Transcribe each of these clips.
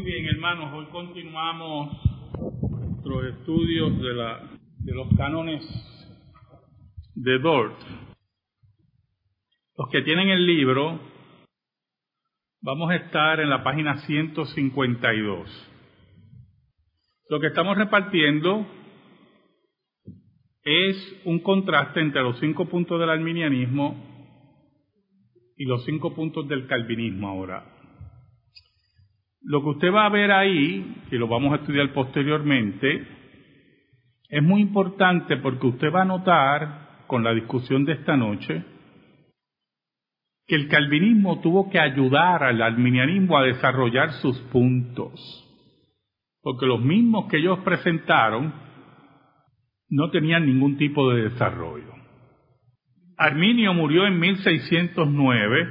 Muy bien, hermanos, hoy continuamos nuestros estudios de, la, de los cánones de Dort. Los que tienen el libro, vamos a estar en la página 152. Lo que estamos repartiendo es un contraste entre los cinco puntos del arminianismo y los cinco puntos del calvinismo ahora. Lo que usted va a ver ahí, que lo vamos a estudiar posteriormente, es muy importante porque usted va a notar con la discusión de esta noche que el calvinismo tuvo que ayudar al arminianismo a desarrollar sus puntos, porque los mismos que ellos presentaron no tenían ningún tipo de desarrollo. Arminio murió en 1609,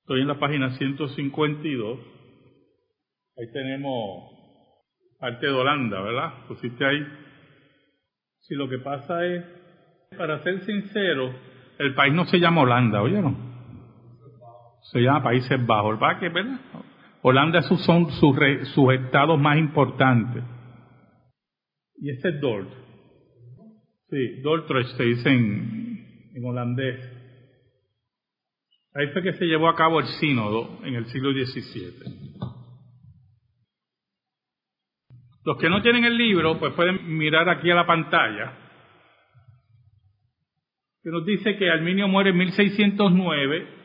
estoy en la página 152, ahí tenemos parte de Holanda, ¿verdad? Pusiste ahí. Si lo que pasa es, para ser sincero, el país no se llama Holanda, ¿oyeron? Se llama Países Bajos, ¿verdad? Holanda son sus, sus estados más importantes. Y ese es Dort. Sí, Dordrecht se dice en, en holandés. Ahí fue que se llevó a cabo el sínodo en el siglo XVII. Los que no tienen el libro, pues pueden mirar aquí a la pantalla, que nos dice que Arminio muere en 1609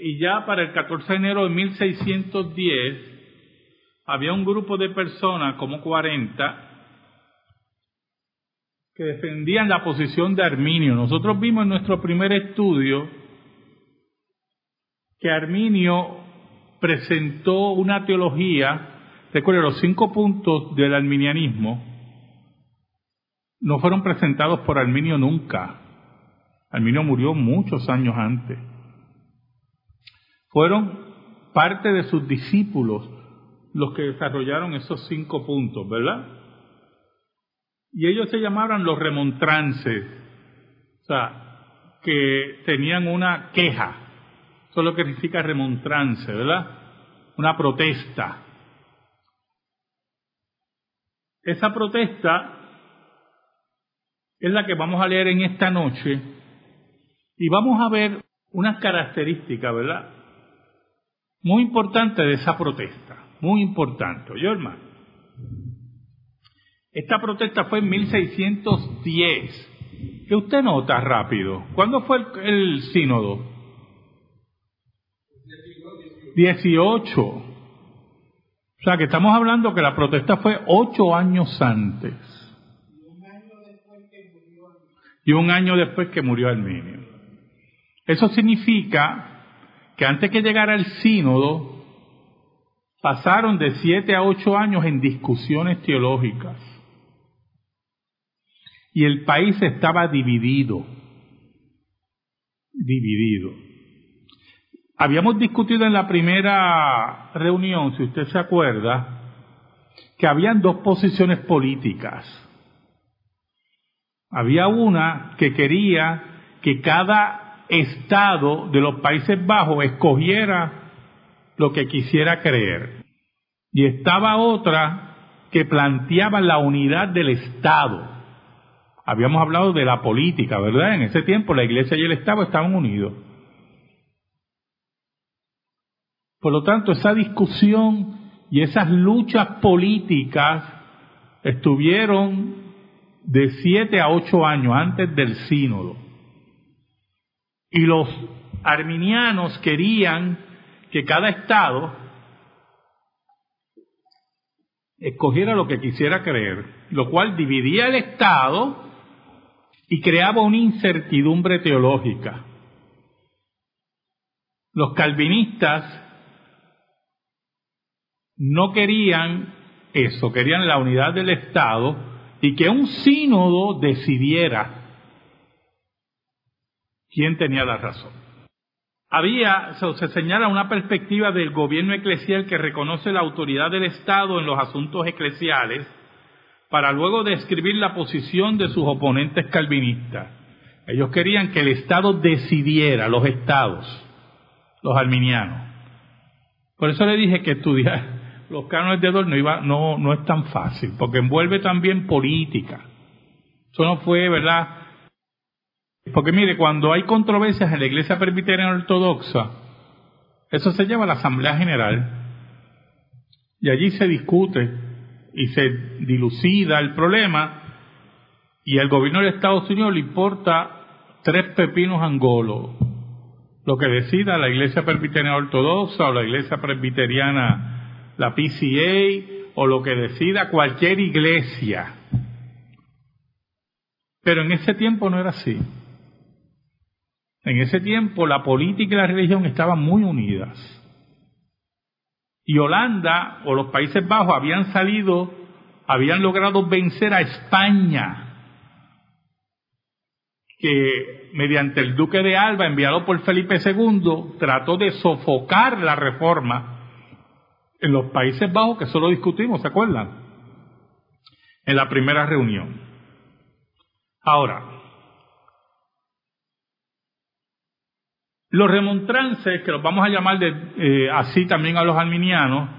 y ya para el 14 de enero de 1610 había un grupo de personas, como 40, que defendían la posición de Arminio. Nosotros vimos en nuestro primer estudio que Arminio presentó una teología, recuerden, los cinco puntos del arminianismo no fueron presentados por Arminio nunca. Arminio murió muchos años antes. Fueron parte de sus discípulos los que desarrollaron esos cinco puntos, ¿verdad? Y ellos se llamaban los remontrances, o sea, que tenían una queja. Eso es lo que significa remontrance, ¿verdad? Una protesta. Esa protesta es la que vamos a leer en esta noche y vamos a ver unas características, ¿verdad? Muy importantes de esa protesta, muy importante, ¿yo hermano? Esta protesta fue en 1610. ¿Qué usted nota rápido? ¿Cuándo fue el, sínodo? 18. O sea que estamos hablando que la protesta fue ocho años antes. Y un año después que murió Arminio. Eso significa que antes que llegara el sínodo, pasaron de siete a ocho años en discusiones teológicas y el país estaba dividido, dividido. Habíamos discutido en la primera reunión, si usted se acuerda, que habían dos posiciones políticas. Había una que quería que cada estado de los Países Bajos escogiera lo que quisiera creer. Y estaba otra que planteaba la unidad del Estado habíamos hablado de la política, ¿verdad? En ese tiempo la iglesia y el Estado estaban unidos. Por lo tanto, esa discusión y esas luchas políticas estuvieron de siete a ocho años antes del sínodo. Y los arminianos querían que cada estado escogiera lo que quisiera creer, lo cual dividía el estado y creaba una incertidumbre teológica. Los calvinistas no querían eso, querían la unidad del Estado y que un sínodo decidiera quién tenía la razón. Había, se señala una perspectiva del gobierno eclesial que reconoce la autoridad del Estado en los asuntos eclesiales para luego describir la posición de sus oponentes calvinistas. Ellos querían que el Estado decidiera, los estados, los arminianos. Por eso le dije que estudiar los cánones de Dol no, iba, no, no es tan fácil, porque envuelve también política. Eso no fue, ¿verdad? Porque mire, cuando hay controversias en la iglesia presbiteriana ortodoxa, eso se lleva a la Asamblea General y allí se discute y se dilucida el problema y al gobierno de Estados Unidos le importa tres pepinos angolos. Lo que decida la iglesia presbiteriana ortodoxa o la iglesia presbiteriana, la PCA o lo que decida cualquier iglesia. Pero en ese tiempo no era así. En ese tiempo la política y la religión estaban muy unidas. Y Holanda o los Países Bajos habían salido, habían logrado vencer a España, que mediante el duque de Alba, enviado por Felipe II, trató de sofocar la reforma en los Países Bajos, que eso lo discutimos, ¿se acuerdan? En la primera reunión. Ahora, Los remontrances, que los vamos a llamar de, eh, así también a los arminianos,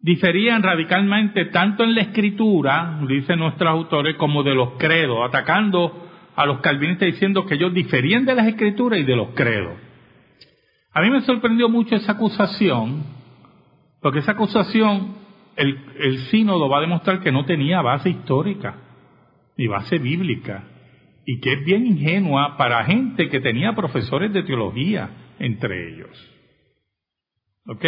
diferían radicalmente tanto en la escritura, dicen nuestros autores, como de los credos, atacando a los calvinistas diciendo que ellos diferían de las escrituras y de los credos. A mí me sorprendió mucho esa acusación, porque esa acusación el, el sínodo va a demostrar que no tenía base histórica ni base bíblica y que es bien ingenua para gente que tenía profesores de teología entre ellos. ¿Ok?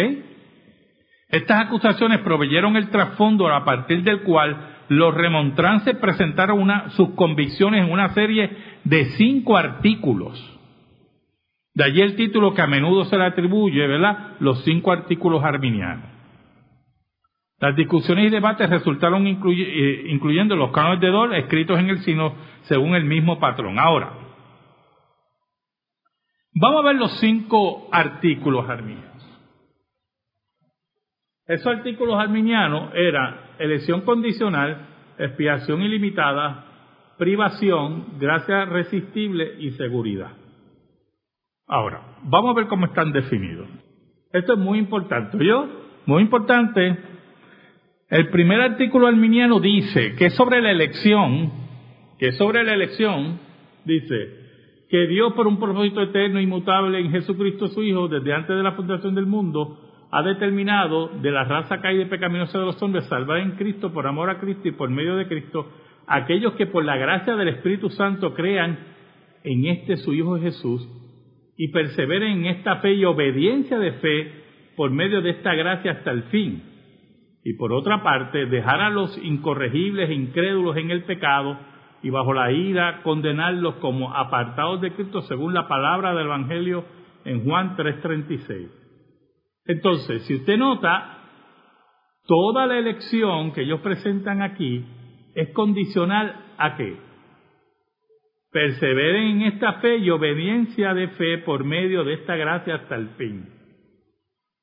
Estas acusaciones proveyeron el trasfondo a partir del cual los remontrances presentaron una, sus convicciones en una serie de cinco artículos. De allí el título que a menudo se le atribuye, ¿verdad? Los cinco artículos arminianos. Las discusiones y debates resultaron eh, incluyendo los cánones de Dol escritos en el sino según el mismo patrón. Ahora, vamos a ver los cinco artículos arminianos. Esos artículos arminianos eran elección condicional, expiación ilimitada, privación, gracia resistible y seguridad. Ahora, vamos a ver cómo están definidos. Esto es muy importante. ¿Yo? Muy importante el primer artículo arminiano dice que sobre la elección, que sobre la elección, dice que Dios por un propósito eterno e inmutable en Jesucristo su Hijo, desde antes de la fundación del mundo, ha determinado de la raza caída y pecaminosa de los hombres salvar en Cristo por amor a Cristo y por medio de Cristo aquellos que por la gracia del Espíritu Santo crean en este su Hijo Jesús y perseveren en esta fe y obediencia de fe por medio de esta gracia hasta el fin y por otra parte dejar a los incorregibles e incrédulos en el pecado y bajo la ira condenarlos como apartados de Cristo según la palabra del Evangelio en Juan 3:36. Entonces, si usted nota, toda la elección que ellos presentan aquí es condicional a qué? Perseveren en esta fe y obediencia de fe por medio de esta gracia hasta el fin.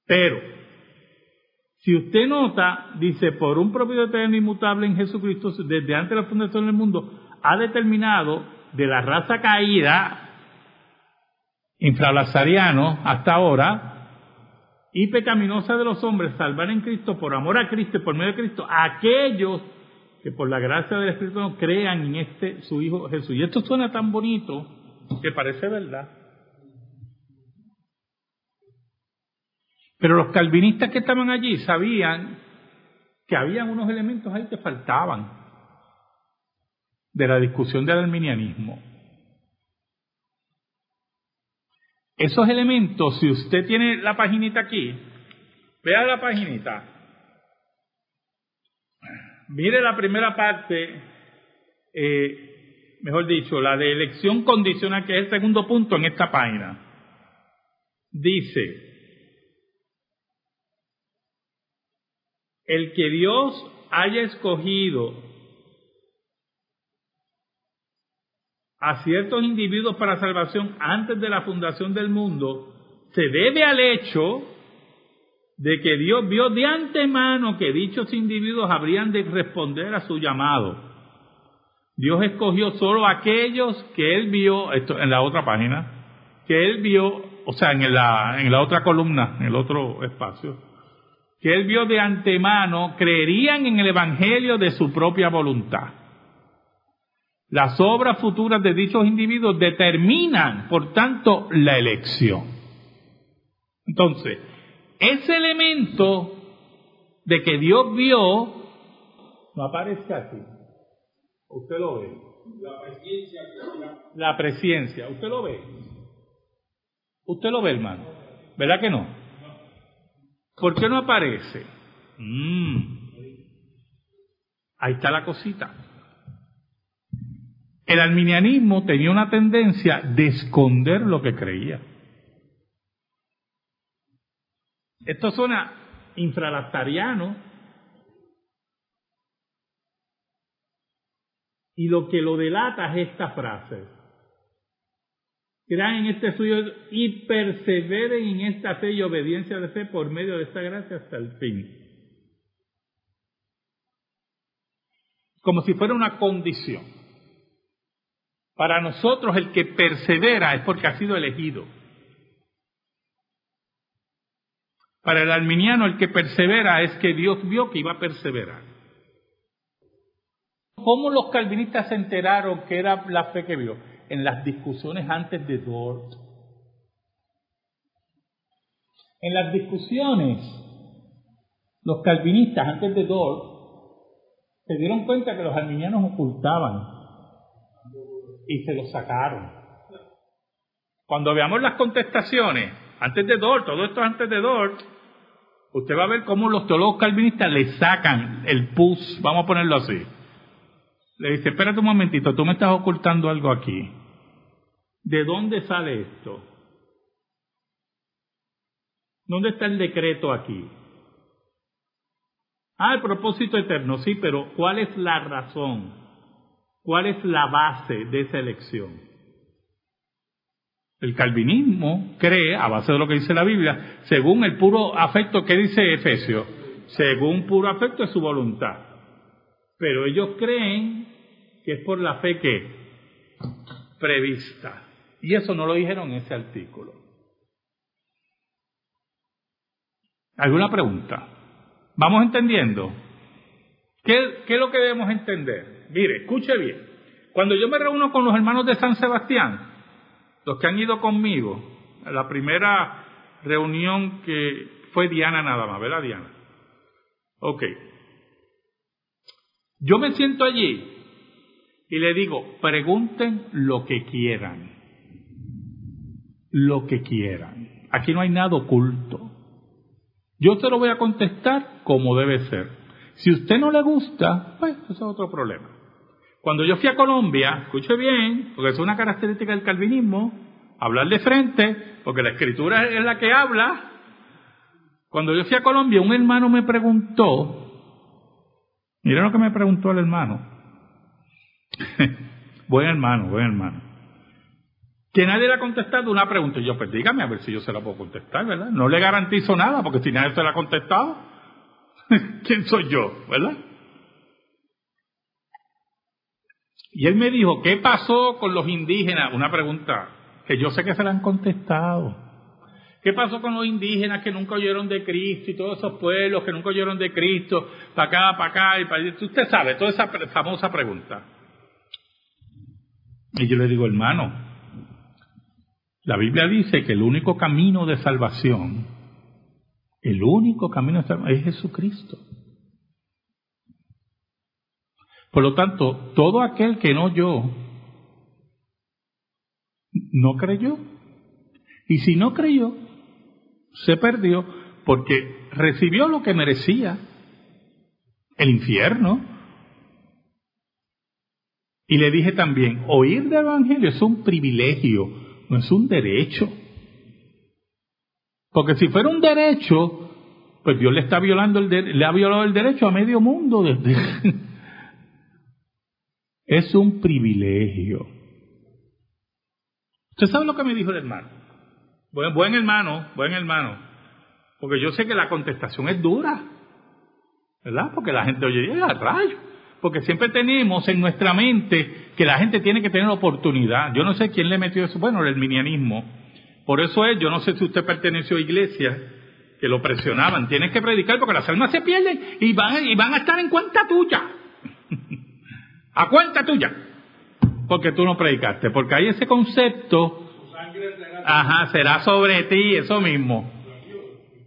Pero, si usted nota, dice, por un propio eterno inmutable en Jesucristo, desde antes de la fundación del mundo, ha determinado de la raza caída, infralazariano hasta ahora, y pecaminosa de los hombres, salvar en Cristo por amor a Cristo y por medio de Cristo, aquellos que por la gracia del Espíritu crean en este su Hijo Jesús. Y esto suena tan bonito que parece verdad. Pero los calvinistas que estaban allí sabían que había unos elementos ahí que faltaban de la discusión del arminianismo. Esos elementos, si usted tiene la paginita aquí, vea la paginita, mire la primera parte, eh, mejor dicho, la de elección condicional, que es el segundo punto en esta página. Dice, el que Dios haya escogido a ciertos individuos para salvación antes de la fundación del mundo, se debe al hecho de que Dios vio de antemano que dichos individuos habrían de responder a su llamado. Dios escogió solo aquellos que Él vio, esto en la otra página, que Él vio o sea, en la, en la otra columna, en el otro espacio, que él vio de antemano, creerían en el Evangelio de su propia voluntad. Las obras futuras de dichos individuos determinan, por tanto, la elección. Entonces, ese elemento de que Dios vio no aparece aquí. Usted lo ve. La presencia. La presencia. Usted lo ve. Usted lo ve, hermano. ¿Verdad que no? ¿Por qué no aparece? Mm. Ahí está la cosita. El arminianismo tenía una tendencia de esconder lo que creía. Esto suena infralactariano, y lo que lo delata es esta frase. Crean en este suyo y perseveren en esta fe y obediencia de fe por medio de esta gracia hasta el fin. Como si fuera una condición. Para nosotros el que persevera es porque ha sido elegido. Para el arminiano el que persevera es que Dios vio que iba a perseverar. ¿Cómo los calvinistas se enteraron que era la fe que vio? En las discusiones antes de Dort. En las discusiones, los calvinistas antes de Dort se dieron cuenta que los arminianos ocultaban y se los sacaron. Cuando veamos las contestaciones, antes de Dort, todo esto antes de Dort, usted va a ver cómo los teólogos calvinistas le sacan el pus, vamos a ponerlo así le dice, espérate un momentito, tú me estás ocultando algo aquí. ¿De dónde sale esto? ¿Dónde está el decreto aquí? Ah, el propósito eterno, sí, pero ¿cuál es la razón? ¿Cuál es la base de esa elección? El calvinismo cree, a base de lo que dice la Biblia, según el puro afecto que dice Efesio, según puro afecto es su voluntad. Pero ellos creen que es por la fe que prevista. Y eso no lo dijeron en ese artículo. ¿Alguna pregunta? ¿Vamos entendiendo? ¿Qué, ¿Qué, es lo que debemos entender? Mire, escuche bien. Cuando yo me reúno con los hermanos de San Sebastián, los que han ido conmigo, la primera reunión que fue Diana nada más, ¿verdad Diana? Ok. Yo me siento allí y le digo, pregunten lo que quieran. Lo que quieran. Aquí no hay nada oculto. Yo te lo voy a contestar como debe ser. Si a usted no le gusta, pues eso es otro problema. Cuando yo fui a Colombia, escuche bien, porque es una característica del calvinismo, hablar de frente, porque la escritura es la que habla. Cuando yo fui a Colombia, un hermano me preguntó, mira lo que me preguntó el hermano, buen hermano, buen hermano. Que nadie le ha contestado una pregunta. Y yo, pues dígame a ver si yo se la puedo contestar, ¿verdad? No le garantizo nada, porque si nadie se la ha contestado, ¿quién soy yo, verdad? Y él me dijo, ¿qué pasó con los indígenas? Una pregunta que yo sé que se la han contestado. ¿Qué pasó con los indígenas que nunca oyeron de Cristo y todos esos pueblos que nunca oyeron de Cristo, para acá, para acá y para allá? Usted sabe, toda esa famosa pregunta. Y yo le digo, hermano, la Biblia dice que el único camino de salvación, el único camino de salvación es Jesucristo. Por lo tanto, todo aquel que no oyó, no creyó. Y si no creyó, se perdió porque recibió lo que merecía, el infierno, y le dije también, oír del Evangelio es un privilegio, no es un derecho. Porque si fuera un derecho, pues Dios le está violando el le ha violado el derecho a medio mundo. Desde... es un privilegio. ¿Usted sabe lo que me dijo el hermano? Buen, hermano, buen hermano. Porque yo sé que la contestación es dura. ¿Verdad? Porque la gente oye, ¡a rayo! porque siempre tenemos en nuestra mente que la gente tiene que tener oportunidad. Yo no sé quién le metió eso, bueno, el minianismo, Por eso es, yo no sé si usted perteneció a iglesia que lo presionaban, tienes que predicar porque las almas se pierden y van, y van a estar en cuenta tuya. a cuenta tuya. Porque tú no predicaste, porque hay ese concepto, ajá, será sobre ti, eso mismo.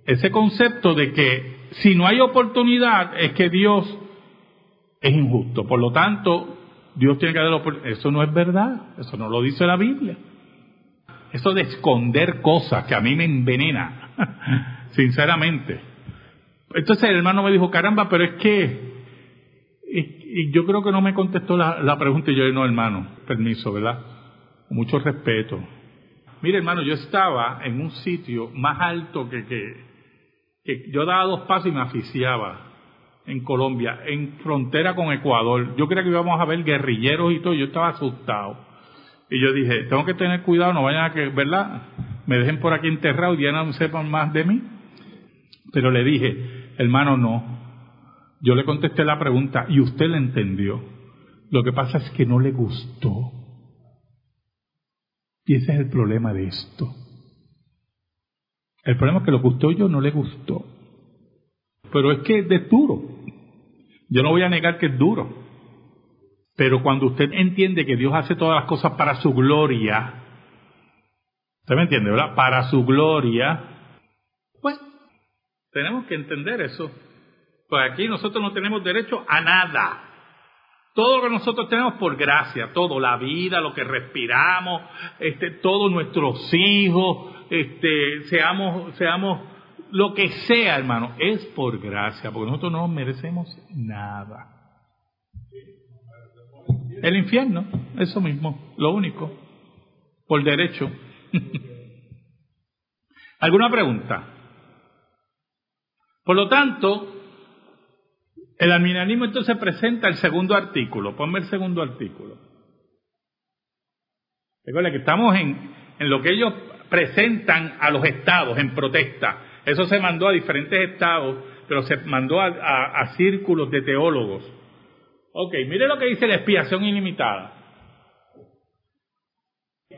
Ese concepto de que si no hay oportunidad es que Dios es injusto. Por lo tanto, Dios tiene que dar oportunidad. Eso no es verdad, eso no lo dice la Biblia. Eso de esconder cosas que a mí me envenena, sinceramente. Entonces el hermano me dijo, caramba, pero es que, y, yo creo que no me contestó la, pregunta y yo, no, hermano, permiso, ¿verdad? mucho respeto. Mire, hermano, yo estaba en un sitio más alto que, que, yo daba dos pasos y me asfixiaba en Colombia, en frontera con Ecuador. Yo creía que íbamos a ver guerrilleros y todo, yo estaba asustado. Y yo dije, tengo que tener cuidado, no vayan a que, ¿verdad? Me dejen por aquí enterrado y ya no sepan más de mí. Pero le dije, hermano, no. Yo le contesté la pregunta y usted la entendió. Lo que pasa es que no le gustó. Y ese es el problema de esto. El problema es que lo gustó yo no le gustó. Pero es que es duro. Yo no voy a negar que es duro. Pero cuando usted entiende que Dios hace todas las cosas para su gloria, ¿usted me entiende, verdad? Para su gloria, pues tenemos que entender eso. Pues aquí nosotros no tenemos derecho a nada. Todo lo que nosotros tenemos por gracia, todo, la vida, lo que respiramos, este, todos nuestros hijos, este, seamos, seamos lo que sea, hermano, es por gracia, porque nosotros no merecemos nada. El infierno, eso mismo, lo único, por derecho. ¿Alguna pregunta? Por lo tanto, el arminianismo entonces presenta el segundo artículo. Ponme el segundo artículo. Recuerda que estamos en, en lo que ellos presentan a los estados en protesta. Eso se mandó a diferentes estados, pero se mandó a círculos de teólogos. Ok, mire lo que dice la expiación ilimitada.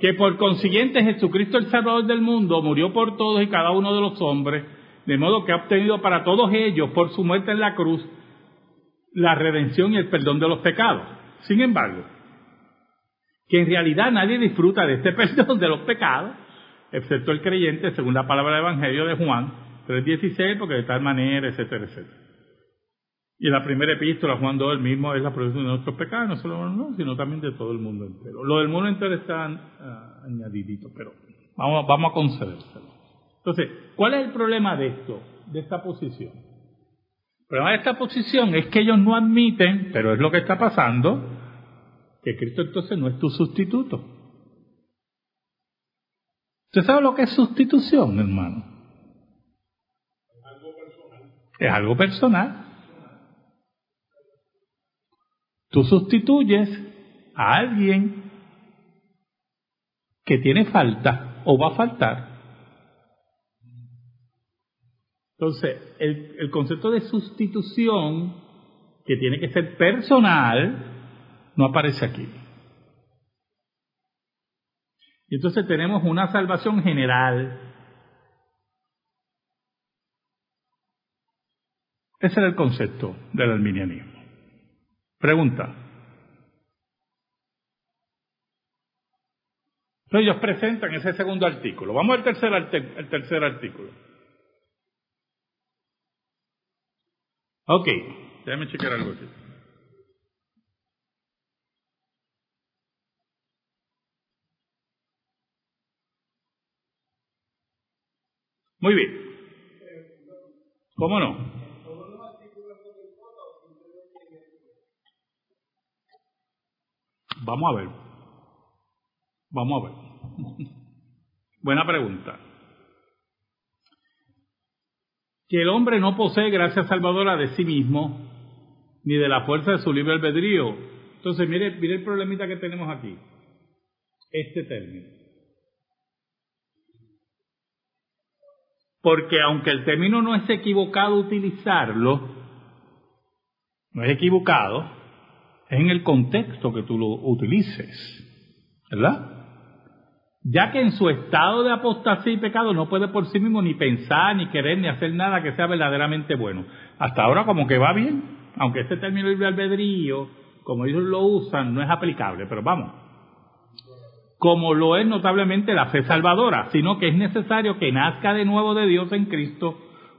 Que por consiguiente Jesucristo el Salvador del mundo murió por todos y cada uno de los hombres, de modo que ha obtenido para todos ellos, por su muerte en la cruz, la redención y el perdón de los pecados. Sin embargo, que en realidad nadie disfruta de este perdón de los pecados, excepto el creyente, según la palabra del Evangelio de Juan 3.16, porque de tal manera, etcétera, etcétera. Y en la primera epístola, Juan 2, el mismo es la protección de nuestros pecados, no solo no, sino también de todo el mundo entero. Lo del mundo entero está uh, añadidito, pero vamos, vamos a concedérselo. Entonces, ¿cuál es el problema de esto, de esta posición? El problema de esta posición es que ellos no admiten, pero es lo que está pasando, que Cristo entonces no es tu sustituto. ¿Usted sabe lo que es sustitución, hermano? Es algo personal. Es algo personal. Tú sustituyes a alguien que tiene falta o va a faltar. Entonces, el, concepto de sustitución, que tiene que ser personal, no aparece aquí. Y entonces tenemos una salvación general. Ese era el concepto del arminianismo. Pregunta. Entonces ellos presentan ese segundo artículo. Vamos al tercer, el tercer artículo. Ok, déjame checar algo aquí. Muy bien. ¿Cómo no? Vamos a ver. Vamos a ver. Buena pregunta. Que el hombre no posee gracia salvadora de sí mismo, ni de la fuerza de su libre albedrío. Entonces, mire, mire el problemita que tenemos aquí. Este término. Porque aunque el término no es equivocado utilizarlo, no es equivocado, es en el contexto que tú lo utilices, ¿verdad? Ya que en su estado de apostasía y pecado no puede por sí mismo ni pensar, ni querer, ni hacer nada que sea verdaderamente bueno. Hasta ahora como que va bien, aunque este término libre albedrío, como ellos lo usan, no es aplicable, pero vamos. Como lo es notablemente la fe salvadora, sino que es necesario que nazca de nuevo de Dios en Cristo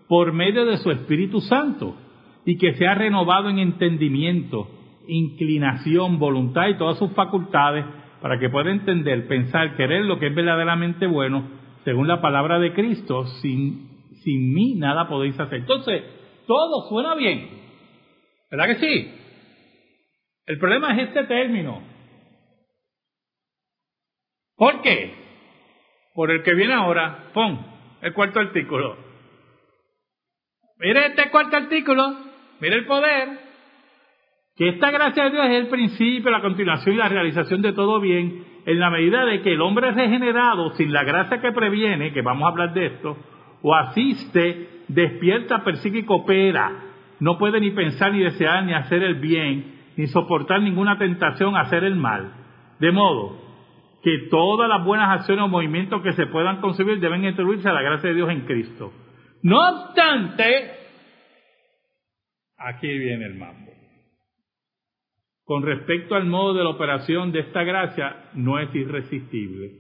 por medio de su Espíritu Santo y que sea renovado en entendimiento, inclinación, voluntad y todas sus facultades para que pueda entender, pensar, querer lo que es verdaderamente bueno, según la palabra de Cristo, sin, sin mí nada podéis hacer. Entonces, todo suena bien. ¿Verdad que sí? El problema es este término. ¿Por qué? Por el que viene ahora, pon el cuarto artículo. Mire este cuarto artículo, mire el poder, que esta gracia de Dios es el principio, la continuación y la realización de todo bien, en la medida de que el hombre regenerado, sin la gracia que previene, que vamos a hablar de esto, o asiste, despierta, persigue y coopera, no puede ni pensar, ni desear, ni hacer el bien, ni soportar ninguna tentación a hacer el mal. De modo que todas las buenas acciones o movimientos que se puedan concebir deben introducirse a la gracia de Dios en Cristo. No obstante, aquí viene el mambo con respecto al modo de la operación de esta gracia no es irresistible,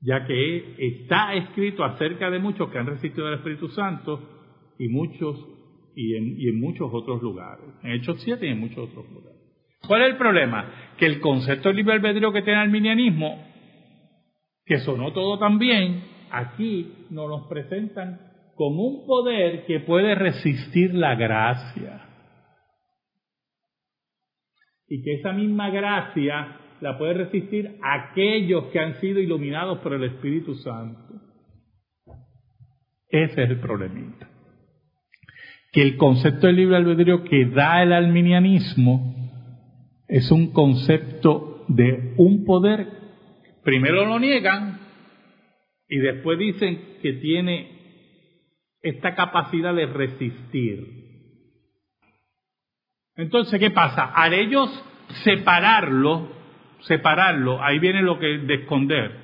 ya que está escrito acerca de muchos que han resistido al Espíritu Santo y muchos y en, muchos otros lugares, en Hechos 7 y en muchos otros lugares. ¿Cuál es el problema? Que el concepto de libre albedrío que tiene el arminianismo, que sonó todo también, aquí nos los presentan como un poder que puede resistir la gracia y que esa misma gracia la puede resistir aquellos que han sido iluminados por el Espíritu Santo. Ese es el problemita. Que el concepto del libre albedrío que da el alminianismo es un concepto de un poder, primero lo niegan y después dicen que tiene esta capacidad de resistir. Entonces, ¿qué pasa? Al ellos separarlo, separarlo, ahí viene lo que de esconder.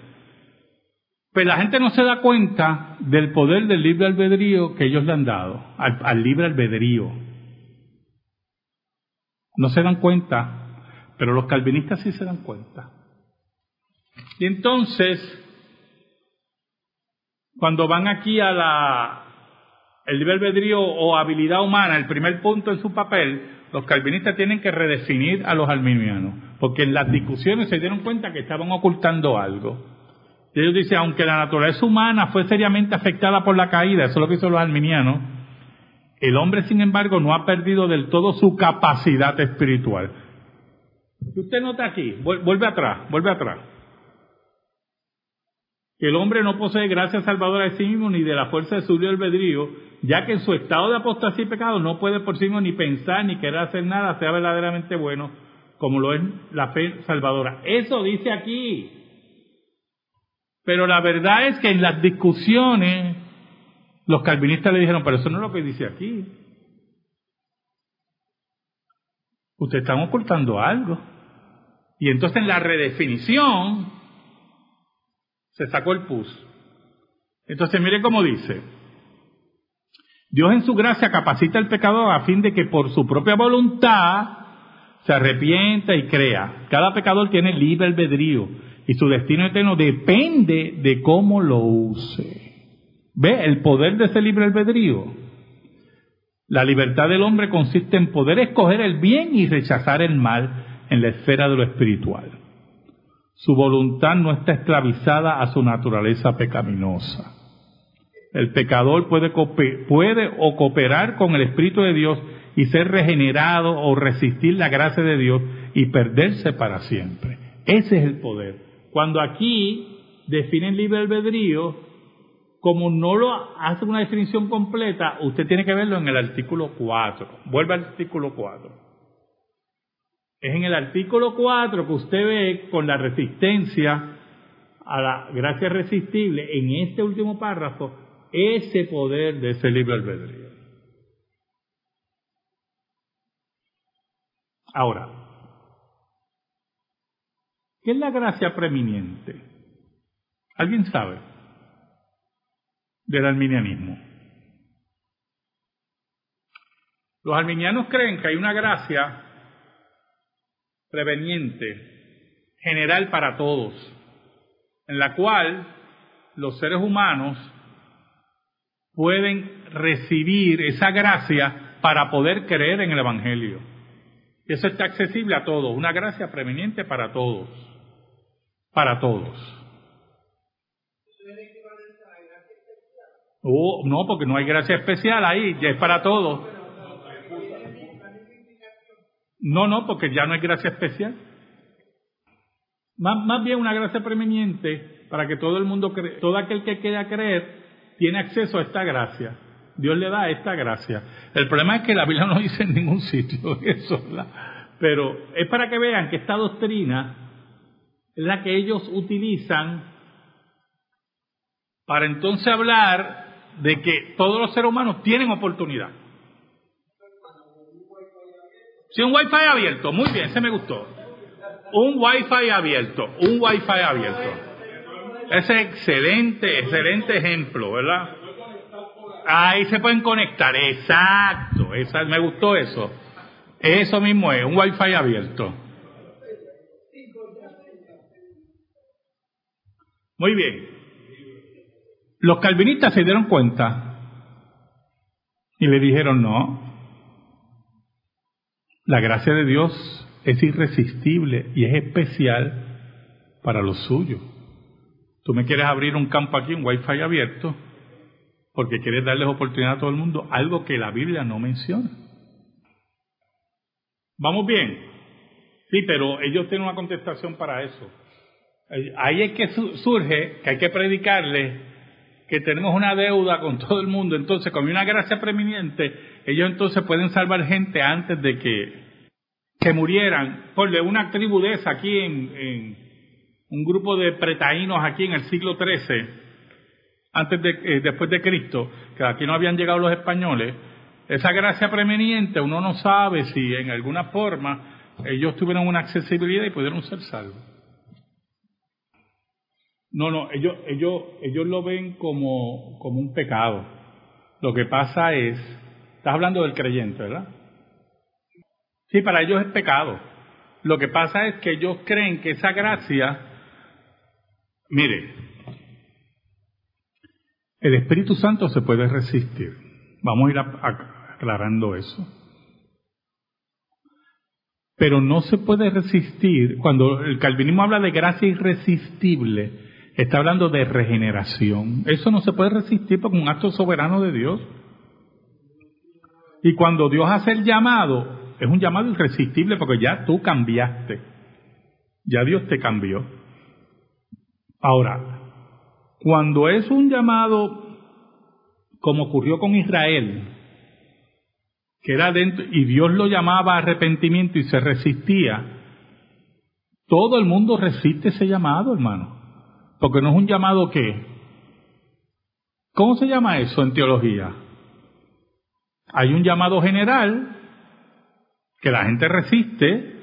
Pero la gente no se da cuenta del poder del libre albedrío que ellos le han dado, al, al libre albedrío. No se dan cuenta, pero los calvinistas sí se dan cuenta. Y entonces, cuando van aquí a la el libre albedrío o habilidad humana, el primer punto en su papel, los calvinistas tienen que redefinir a los arminianos, porque en las discusiones se dieron cuenta que estaban ocultando algo. Y ellos dicen, aunque la naturaleza humana fue seriamente afectada por la caída, eso es lo que hizo los arminianos, el hombre, sin embargo, no ha perdido del todo su capacidad espiritual. Si usted nota aquí, vuelve atrás, vuelve atrás. El hombre no posee gracia salvadora de sí mismo ni de la fuerza de su libre albedrío, ya que en su estado de apostasía y pecado no puede por sí mismo ni pensar ni querer hacer nada, sea verdaderamente bueno, como lo es la fe salvadora. Eso dice aquí. Pero la verdad es que en las discusiones los calvinistas le dijeron, pero eso no es lo que dice aquí. Ustedes están ocultando algo. Y entonces en la redefinición se sacó el pus. Entonces mire cómo dice. Dios en su gracia capacita al pecador a fin de que por su propia voluntad se arrepienta y crea. Cada pecador tiene libre albedrío y su destino eterno depende de cómo lo use. ¿Ve el poder de ese libre albedrío? La libertad del hombre consiste en poder escoger el bien y rechazar el mal en la esfera de lo espiritual. Su voluntad no está esclavizada a su naturaleza pecaminosa. El pecador puede, puede o cooperar con el Espíritu de Dios y ser regenerado o resistir la gracia de Dios y perderse para siempre. Ese es el poder. Cuando aquí definen libre albedrío, como no lo hace una definición completa, usted tiene que verlo en el artículo 4. Vuelve al artículo 4. Es en el artículo 4 que usted ve con la resistencia a la gracia irresistible, en este último párrafo, ese poder de ese libre albedrío. Ahora, ¿qué es la gracia preeminente? ¿Alguien sabe? Del arminianismo. Los arminianos creen que hay una gracia preveniente, general para todos, en la cual los seres humanos pueden recibir esa gracia para poder creer en el Evangelio. Eso está accesible a todos, una gracia preveniente para todos, para todos. Oh, no, porque no hay gracia especial ahí, ya es para todos. No, no, porque ya no hay gracia especial. Más, más bien una gracia preeminente para que todo el mundo, cree, todo aquel que quiera creer, tiene acceso a esta gracia. Dios le da esta gracia. El problema es que la Biblia no dice en ningún sitio eso. Pero es para que vean que esta doctrina es la que ellos utilizan para entonces hablar de que todos los seres humanos tienen oportunidad. Sí, un wifi abierto, muy bien, ese me gustó. Un wifi abierto, un wifi abierto. Ese excelente, excelente ejemplo, ¿verdad? Ahí se pueden conectar, exacto, me gustó eso. Eso mismo es, un wifi abierto. Muy bien. Los calvinistas se dieron cuenta y le dijeron, no, la gracia de Dios es irresistible y es especial para los suyos. Tú me quieres abrir un campo aquí, un wifi abierto, porque quieres darles oportunidad a todo el mundo, algo que la Biblia no menciona. ¿Vamos bien? Sí, pero ellos tienen una contestación para eso. Ahí es que surge que hay que predicarles que tenemos una deuda con todo el mundo, entonces con una gracia preeminente, ellos entonces pueden salvar gente antes de que, que murieran. Ponle una tribu de esa aquí en, en un grupo de pretaínos aquí en el siglo XIII, antes de, eh, después de Cristo, que aquí no habían llegado los españoles, esa gracia preeminente uno no sabe si en alguna forma ellos tuvieron una accesibilidad y pudieron ser salvos. No, no, ellos, ellos, ellos lo ven como, como un pecado. Lo que pasa es, estás hablando del creyente, ¿verdad? Sí, para ellos es pecado. Lo que pasa es que ellos creen que esa gracia, mire, el Espíritu Santo se puede resistir. Vamos a ir aclarando eso. Pero no se puede resistir, cuando el calvinismo habla de gracia irresistible, Está hablando de regeneración. Eso no se puede resistir porque es un acto soberano de Dios. Y cuando Dios hace el llamado, es un llamado irresistible porque ya tú cambiaste. Ya Dios te cambió. Ahora, cuando es un llamado como ocurrió con Israel, que era dentro, y Dios lo llamaba arrepentimiento y se resistía, todo el mundo resiste ese llamado, hermano. Porque no es un llamado qué. ¿Cómo se llama eso en teología? Hay un llamado general que la gente resiste,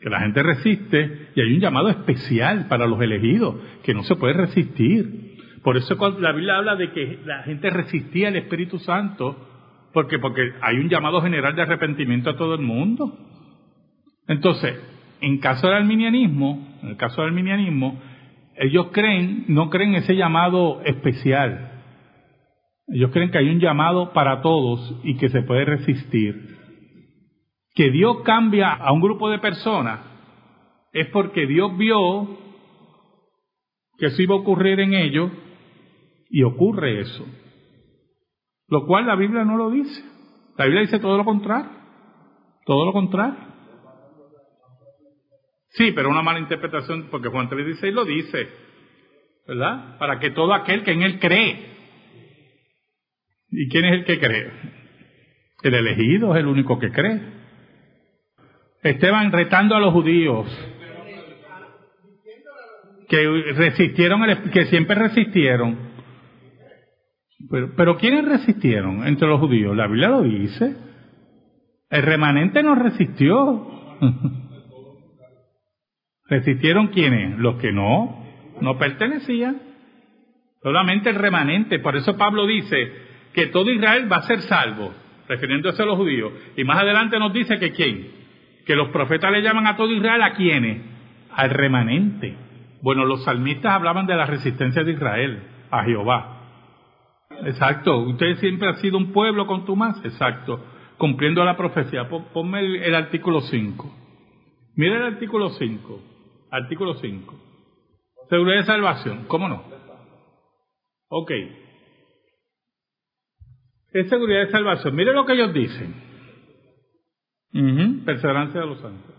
que la gente resiste, y hay un llamado especial para los elegidos, que no se puede resistir. Por eso la Biblia habla de que la gente resistía al Espíritu Santo, porque porque hay un llamado general de arrepentimiento a todo el mundo. Entonces, en caso del arminianismo, en el caso del arminianismo, ellos creen, no creen ese llamado especial. Ellos creen que hay un llamado para todos y que se puede resistir. Que Dios cambia a un grupo de personas es porque Dios vio que eso iba a ocurrir en ellos y ocurre eso. Lo cual la Biblia no lo dice. La Biblia dice todo lo contrario. Todo lo contrario. Sí, pero una mala interpretación, porque Juan 3.16 lo dice, ¿verdad? Para que todo aquel que en él cree. ¿Y quién es el que cree? El elegido es el único que cree. Esteban retando a los judíos que resistieron, que siempre resistieron. Pero, pero ¿quiénes resistieron entre los judíos? La Biblia lo dice. El remanente no resistió. ¿Resistieron quiénes? Los que no, no pertenecían. Solamente el remanente. Por eso Pablo dice que todo Israel va a ser salvo, refiriéndose a los judíos. Y más adelante nos dice que quién. Que los profetas le llaman a todo Israel a quiénes. Al remanente. Bueno, los salmistas hablaban de la resistencia de Israel a Jehová. Exacto. Usted siempre ha sido un pueblo con tu más. Exacto. Cumpliendo la profecía. Ponme el, el artículo 5. Mira el artículo 5. Artículo 5. Seguridad de salvación. ¿Cómo no? Ok. Es seguridad de salvación. Mire lo que ellos dicen. Perseverancia de los santos.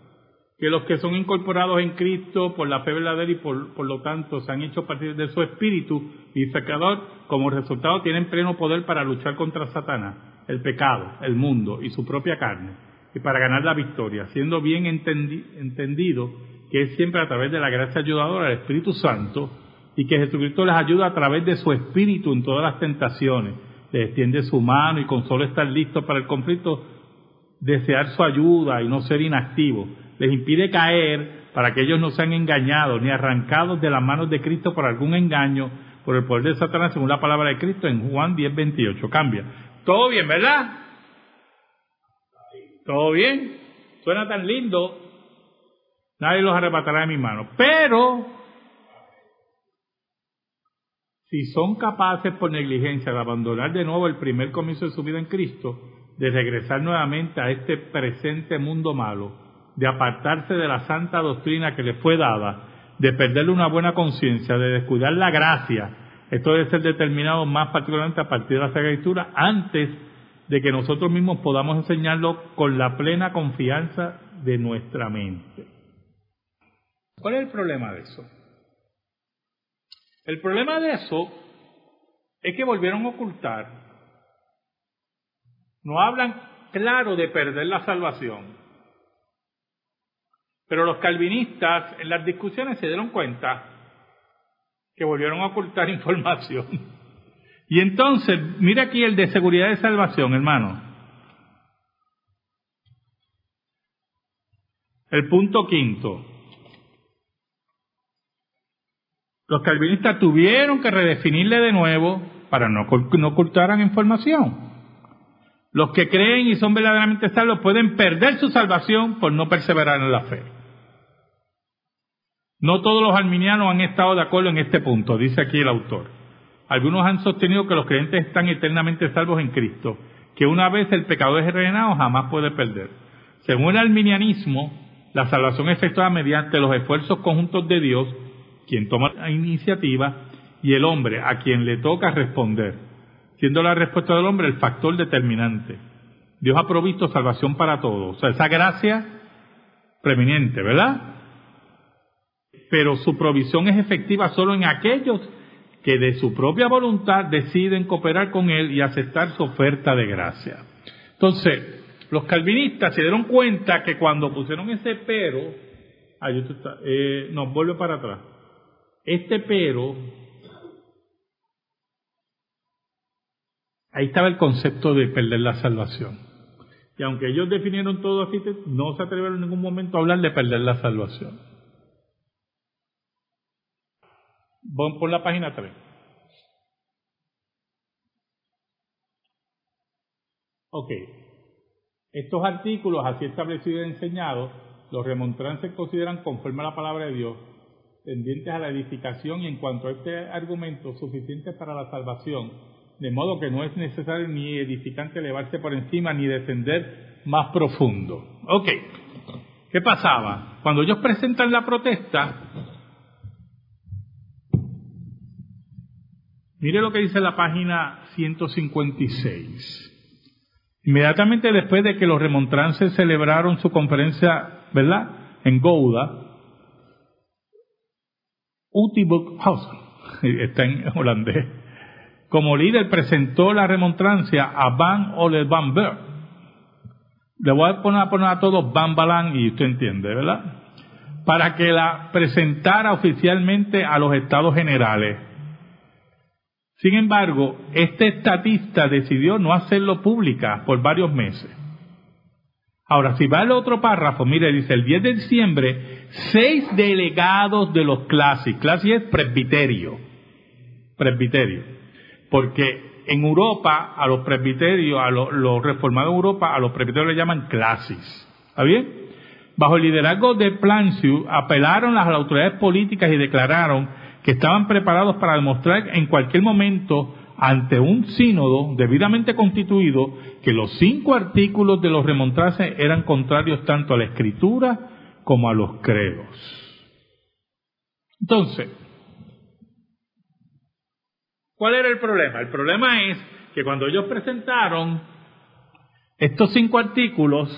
Que los que son incorporados en Cristo por la fe verdadera y por, por lo tanto se han hecho partir de su espíritu y sacador, como resultado tienen pleno poder para luchar contra Satanás, el pecado, el mundo y su propia carne, y para ganar la victoria, siendo bien entendido que es siempre a través de la gracia ayudadora del Espíritu Santo y que Jesucristo les ayuda a través de su espíritu en todas las tentaciones. Les extiende su mano y con solo estar listos para el conflicto, desear su ayuda y no ser inactivos. Les impide caer para que ellos no sean engañados ni arrancados de las manos de Cristo por algún engaño, por el poder de Satanás, según la palabra de Cristo en Juan 10, 28. Cambia. Todo bien, ¿verdad? Todo bien. Suena tan lindo. Nadie los arrebatará de mi mano. Pero si son capaces por negligencia de abandonar de nuevo el primer comienzo de su vida en Cristo, de regresar nuevamente a este presente mundo malo, de apartarse de la santa doctrina que les fue dada, de perderle una buena conciencia, de descuidar la gracia, esto debe ser determinado más particularmente a partir de la Sagrada Escritura, antes de que nosotros mismos podamos enseñarlo con la plena confianza de nuestra mente. ¿Cuál es el problema de eso? El problema de eso es que volvieron a ocultar. No hablan claro de perder la salvación. Pero los calvinistas en las discusiones se dieron cuenta que volvieron a ocultar información. Y entonces, mira aquí el de seguridad de salvación, hermano. El punto quinto. Los calvinistas tuvieron que redefinirle de nuevo para no, no ocultaran información. Los que creen y son verdaderamente salvos pueden perder su salvación por no perseverar en la fe. No todos los arminianos han estado de acuerdo en este punto, dice aquí el autor. Algunos han sostenido que los creyentes están eternamente salvos en Cristo, que una vez el pecador es regenado jamás puede perder. Según el arminianismo, la salvación es efectuada mediante los esfuerzos conjuntos de Dios quien toma la iniciativa, y el hombre, a quien le toca responder, siendo la respuesta del hombre el factor determinante. Dios ha provisto salvación para todos, o sea, esa gracia preeminente, ¿verdad? Pero su provisión es efectiva solo en aquellos que de su propia voluntad deciden cooperar con Él y aceptar su oferta de gracia. Entonces, los calvinistas se dieron cuenta que cuando pusieron ese pero, ay, eh, nos vuelve para atrás. Este pero, ahí estaba el concepto de perder la salvación. Y aunque ellos definieron todo así, no se atrevieron en ningún momento a hablar de perder la salvación. Vamos por la página 3. Ok. Estos artículos así establecidos y enseñados, los remontrantes consideran conforme a la palabra de Dios tendientes a la edificación y en cuanto a este argumento suficiente para la salvación, de modo que no es necesario ni edificante elevarse por encima ni descender más profundo. Ok, ¿qué pasaba? Cuando ellos presentan la protesta, mire lo que dice la página 156. Inmediatamente después de que los remontrances celebraron su conferencia, ¿verdad? En Gouda, House, está en holandés, como líder presentó la remontrancia a Van Ole Van Ber. Le voy a poner, a poner a todos Van Balan y usted entiende, ¿verdad? Para que la presentara oficialmente a los estados generales. Sin embargo, este estatista decidió no hacerlo pública por varios meses. Ahora, si va al otro párrafo, mire, dice, el 10 de diciembre, seis delegados de los clases, clase es presbiterio, presbiterio. Porque en Europa, a los presbiterios, a los, reformados de Europa, a los presbiterios le llaman clasis. ¿Está bien? Bajo el liderazgo de Planciu, apelaron las autoridades políticas y declararon que estaban preparados para demostrar en cualquier momento ante un sínodo debidamente constituido que los cinco artículos de los remontrases eran contrarios tanto a la escritura como a los credos. Entonces, ¿cuál era el problema? El problema es que cuando ellos presentaron estos cinco artículos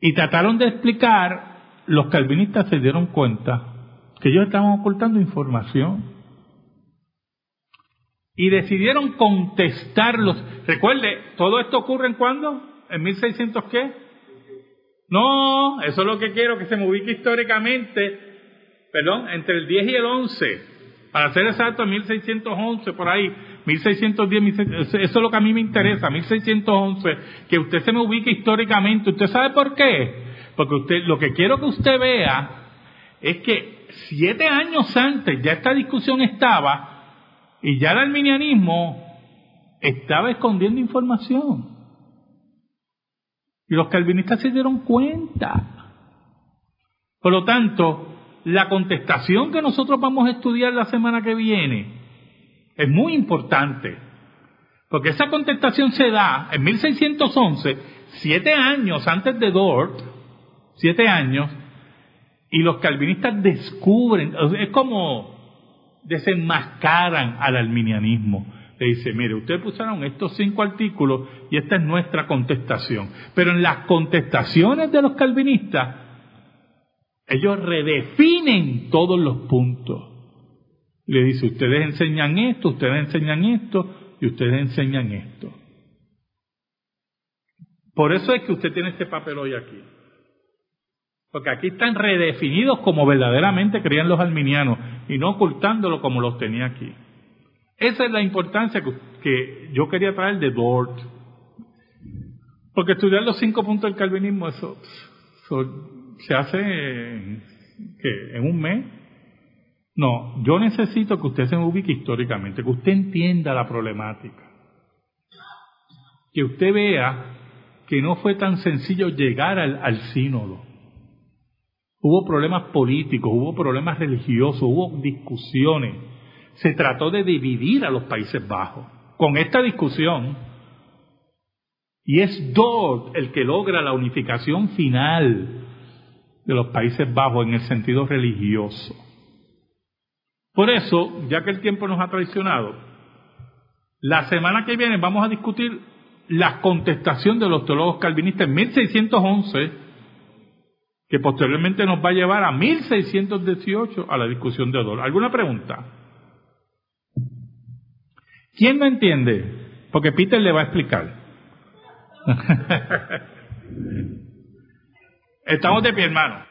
y trataron de explicar, los calvinistas se dieron cuenta que ellos estaban ocultando información y decidieron contestarlos. Recuerde, todo esto ocurre en cuándo? ¿En 1600 qué? No, eso es lo que quiero que se me ubique históricamente, perdón, entre el 10 y el 11. Para ser exacto, 1611, por ahí, 1610, eso es lo que a mí me interesa, 1611, que usted se me ubique históricamente. ¿Usted sabe por qué? Porque usted, lo que quiero que usted vea es que siete años antes ya esta discusión estaba y ya el arminianismo estaba escondiendo información. Y los calvinistas se dieron cuenta. Por lo tanto, la contestación que nosotros vamos a estudiar la semana que viene es muy importante. Porque esa contestación se da en 1611, siete años antes de Dort, siete años, y los calvinistas descubren, es como desenmascaran al arminianismo. Le dice, mire, ustedes pusieron estos cinco artículos y esta es nuestra contestación. Pero en las contestaciones de los calvinistas, ellos redefinen todos los puntos. Le dice, ustedes enseñan esto, ustedes enseñan esto y ustedes enseñan esto. Por eso es que usted tiene este papel hoy aquí. Porque aquí están redefinidos como verdaderamente creían los arminianos y no ocultándolo como los tenía aquí. Esa es la importancia que, yo quería traer de Dort. Porque estudiar los cinco puntos del calvinismo, eso, se hace en, en un mes. No, yo necesito que usted se ubique históricamente, que usted entienda la problemática. Que usted vea que no fue tan sencillo llegar al sínodo Hubo problemas políticos, hubo problemas religiosos, hubo discusiones. Se trató de dividir a los Países Bajos. Con esta discusión, y es Dort el que logra la unificación final de los Países Bajos en el sentido religioso. Por eso, ya que el tiempo nos ha traicionado, la semana que viene vamos a discutir la contestación de los teólogos calvinistas en 1611 que posteriormente nos va a llevar a 1618 a la discusión de Odol. ¿Alguna pregunta? ¿Quién no entiende? Porque Peter le va a explicar. Estamos de pie, hermano.